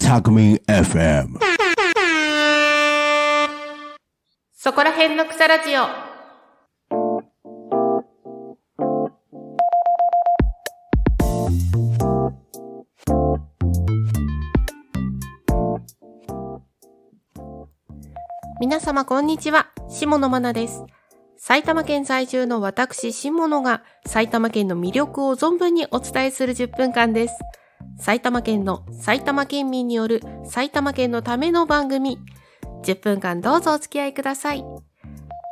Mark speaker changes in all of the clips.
Speaker 1: タクミン FM
Speaker 2: そこら辺の草ラジオ。皆様こんにちは、下野真奈です。埼玉県在住の私、下野が埼玉県の魅力を存分にお伝えする10分間です。埼玉県の埼玉県民による埼玉県のための番組。10分間どうぞお付き合いください。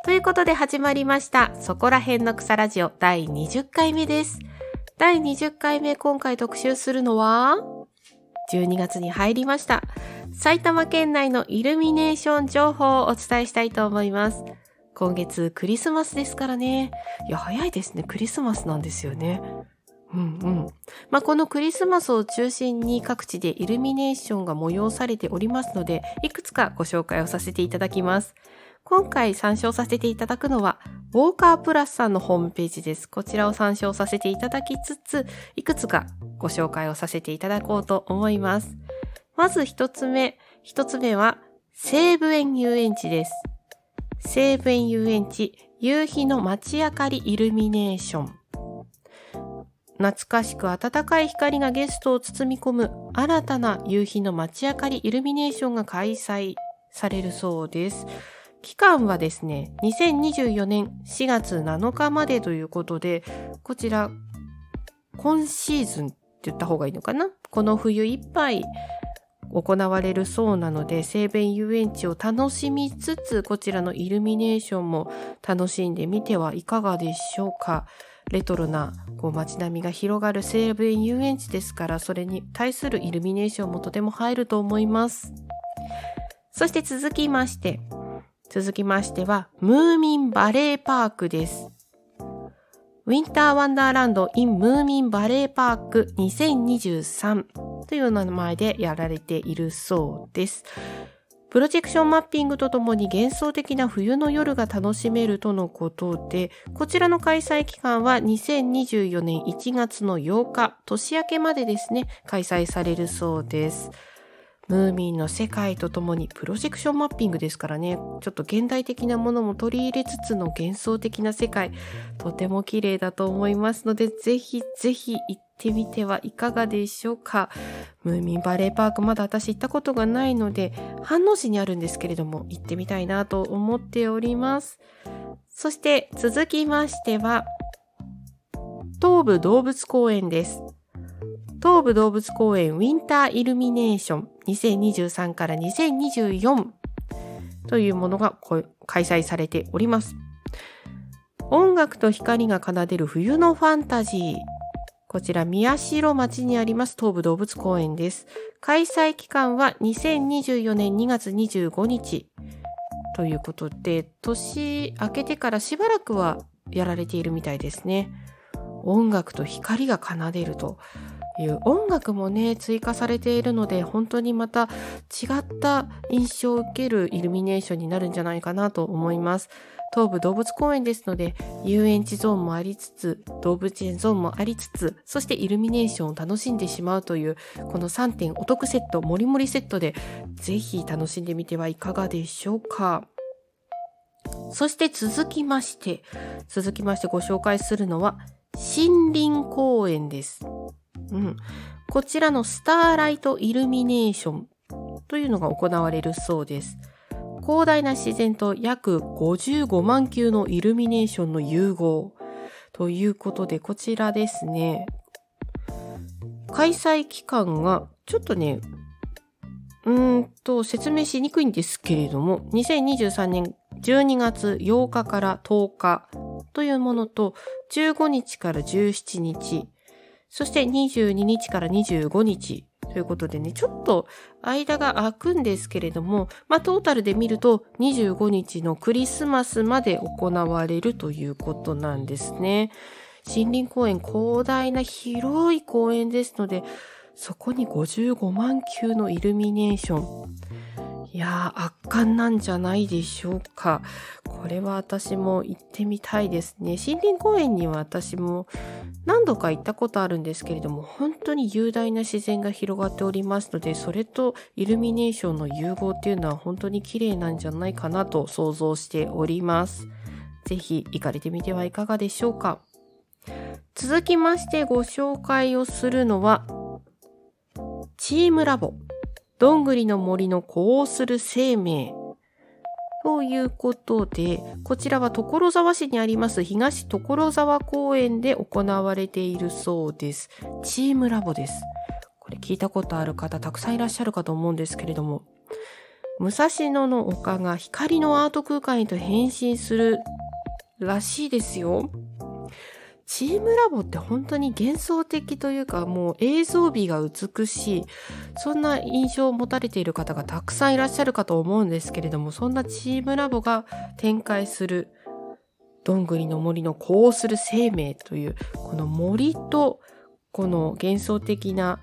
Speaker 2: ということで始まりました、そこら辺の草ラジオ第20回目です。第20回目今回特集するのは、12月に入りました。埼玉県内のイルミネーション情報をお伝えしたいと思います。今月クリスマスですからね。いや、早いですね。クリスマスなんですよね。うんうん。まあ、このクリスマスを中心に各地でイルミネーションが催されておりますので、いくつかご紹介をさせていただきます。今回参照させていただくのは、ウォーカープラスさんのホームページです。こちらを参照させていただきつつ、いくつかご紹介をさせていただこうと思います。まず一つ目。一つ目は、西武園遊園地です。西武園遊園地、夕日の街明かりイルミネーション。懐かしく暖かい光がゲストを包み込む新たな夕日の街明かりイルミネーションが開催されるそうです。期間はですね、2024年4月7日までということで、こちら、今シーズンって言った方がいいのかな？この冬いっぱい行われるそうなので、西弁遊園地を楽しみつつ、こちらのイルミネーションも楽しんでみてはいかがでしょうか。レトロなこう街並みが広がる西武園遊園地ですから、それに対するイルミネーションもとても入ると思います。そして続きまして、続きましては、ムーミンバレーパークです。ウィンターワンダーランド in ムーミンバレーパーク2023という名前でやられているそうです。プロジェクションマッピングとともに幻想的な冬の夜が楽しめるとのことで、こちらの開催期間は2024年1月の8日、年明けまでですね、開催されるそうです。ムーミンの世界とともにプロジェクションマッピングですからね、ちょっと現代的なものも取り入れつつの幻想的な世界、とても綺麗だと思いますので、ぜひぜひ行ってみてはいかがでしょうか。ムーミンバレーパークまだ私行ったことがないので、飯能市にあるんですけれども、行ってみたいなと思っております。そして続きましては、東武動物公園です。東武動物公園ウィンターイルミネーション2023から2024というものが開催されております。音楽と光が奏でる冬のファンタジー。こちら宮代町にあります東武動物公園です。開催期間は2024年2月25日ということで、年明けてからしばらくはやられているみたいですね。音楽と光が奏でるという音楽もね追加されているので本当にまた違った印象を受けるイルミネーションになるんじゃないかなと思います東武動物公園ですので遊園地ゾーンもありつつ動物園ゾーンもありつつそしてイルミネーションを楽しんでしまうというこの3点お得セットもりもりセットでぜひ楽しんでみてはいかがでしょうかそして続きまして続きましてご紹介するのは森林公園です。うん。こちらのスターライトイルミネーションというのが行われるそうです。広大な自然と約55万球のイルミネーションの融合ということで、こちらですね。開催期間がちょっとね、うんと説明しにくいんですけれども、2023年12月8日から10日というものと、15日から17日、そして22日から25日ということでね、ちょっと間が空くんですけれども、まあトータルで見ると25日のクリスマスまで行われるということなんですね。森林公園広大な広い公園ですので、そこに55万球のイルミネーション。いやー、圧巻なんじゃないでしょうか。これは私も行ってみたいですね。森林公園には私も何度か行ったことあるんですけれども、本当に雄大な自然が広がっておりますので、それとイルミネーションの融合っていうのは本当に綺麗なんじゃないかなと想像しております。ぜひ行かれてみてはいかがでしょうか。続きましてご紹介をするのは、チームラボ。どんぐりの森の呼応する生命。ということで、こちらは所沢市にあります東所沢公園で行われているそうです。チームラボです。これ聞いたことある方たくさんいらっしゃるかと思うんですけれども、武蔵野の丘が光のアート空間へと変身するらしいですよ。チームラボって本当に幻想的というかもう映像美が美しいそんな印象を持たれている方がたくさんいらっしゃるかと思うんですけれどもそんなチームラボが展開するどんぐりの森のこうする生命というこの森とこの幻想的な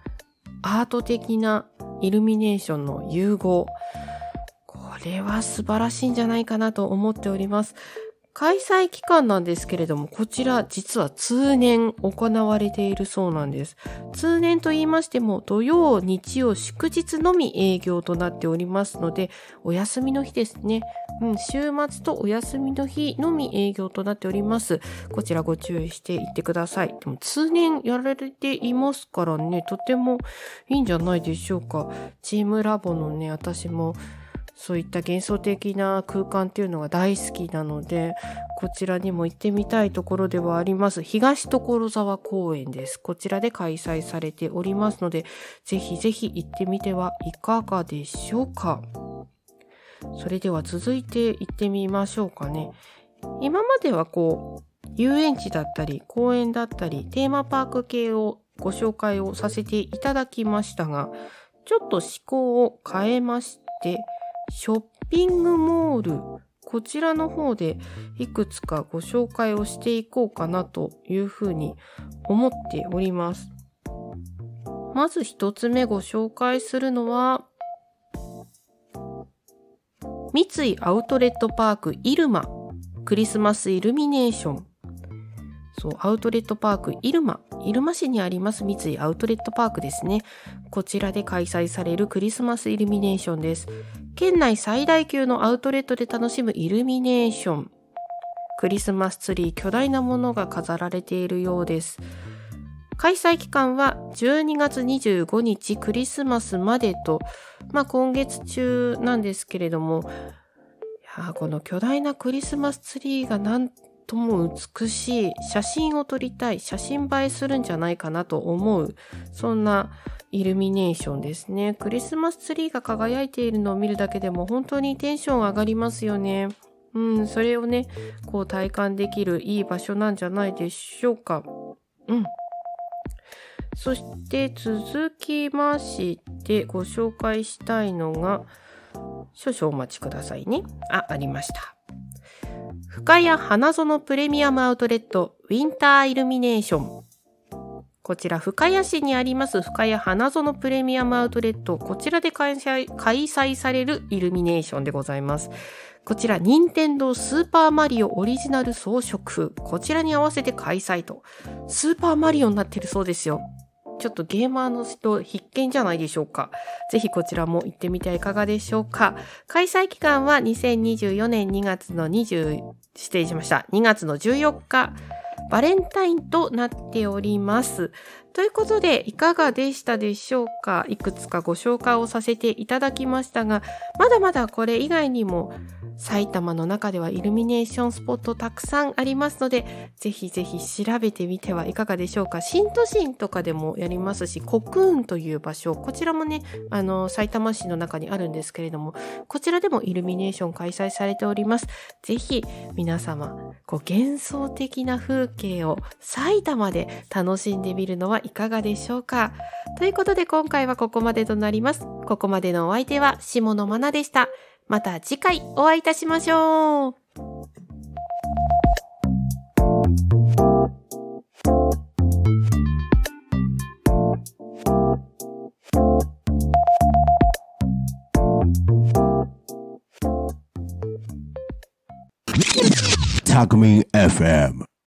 Speaker 2: アート的なイルミネーションの融合これは素晴らしいんじゃないかなと思っております。開催期間なんですけれども、こちら実は通年行われているそうなんです。通年と言いましても、土曜、日曜、祝日のみ営業となっておりますので、お休みの日ですね。うん、週末とお休みの日のみ営業となっております。こちらご注意していってください。でも通年やられていますからね、とてもいいんじゃないでしょうか。チームラボのね、私もそういった幻想的な空間っていうのが大好きなので、こちらにも行ってみたいところではあります。東所沢公園です。こちらで開催されておりますので、ぜひぜひ行ってみてはいかがでしょうか。それでは続いて行ってみましょうかね。今まではこう、遊園地だったり、公園だったり、テーマパーク系をご紹介をさせていただきましたが、ちょっと思考を変えまして、ショッピングモール、こちらの方でいくつかご紹介をしていこうかなというふうに思っております。まず一つ目ご紹介するのは、三井アウトレットパークイルマクリスマスイルミネーション。そう、アウトレットパークイルマ。入間市にあります三井アウトレットパークですね。こちらで開催されるクリスマスイルミネーションです。県内最大級のアウトレットで楽しむイルミネーション。クリスマスツリー巨大なものが飾られているようです。開催期間は12月25日クリスマスまでと、まあ今月中なんですけれども、いやこの巨大なクリスマスツリーがなんとも美しい写真を撮りたい写真映えするんじゃないかなと思うそんなイルミネーションですねクリスマスツリーが輝いているのを見るだけでも本当にテンション上がりますよねうんそれをねこう体感できるいい場所なんじゃないでしょうかうんそして続きましてご紹介したいのが少々お待ちくださいね。あ、ありました。深谷花園プレミアムアウトレットウィンターイルミネーション。こちら深谷市にあります深谷花園プレミアムアウトレット。こちらで開催されるイルミネーションでございます。こちら、任天堂スーパーマリオオリジナル装飾。こちらに合わせて開催と。スーパーマリオになってるそうですよ。ちょっとゲーマーの人必見じゃないでしょうか。ぜひこちらも行ってみてはいかがでしょうか。開催期間は2024年2月の20、失礼しました。2月の14日、バレンタインとなっております。ということで、いかがでしたでしょうか？いくつかご紹介をさせていただきましたが、まだまだこれ以外にも埼玉の中ではイルミネーションスポットたくさんありますので、ぜひぜひ調べてみてはいかがでしょうか？新都心とかでもやりますし、コクーンという場所、こちらもね、あの、埼玉市の中にあるんですけれども、こちらでもイルミネーション開催されております。ぜひ皆様、こう幻想的な風景を埼玉で楽しんでみるのはいかがでしょうか？ということで今回はここまでとなります。ここまでのお相手は下野真奈でした。また次回お会いいたしましょう。
Speaker 1: Takumi FM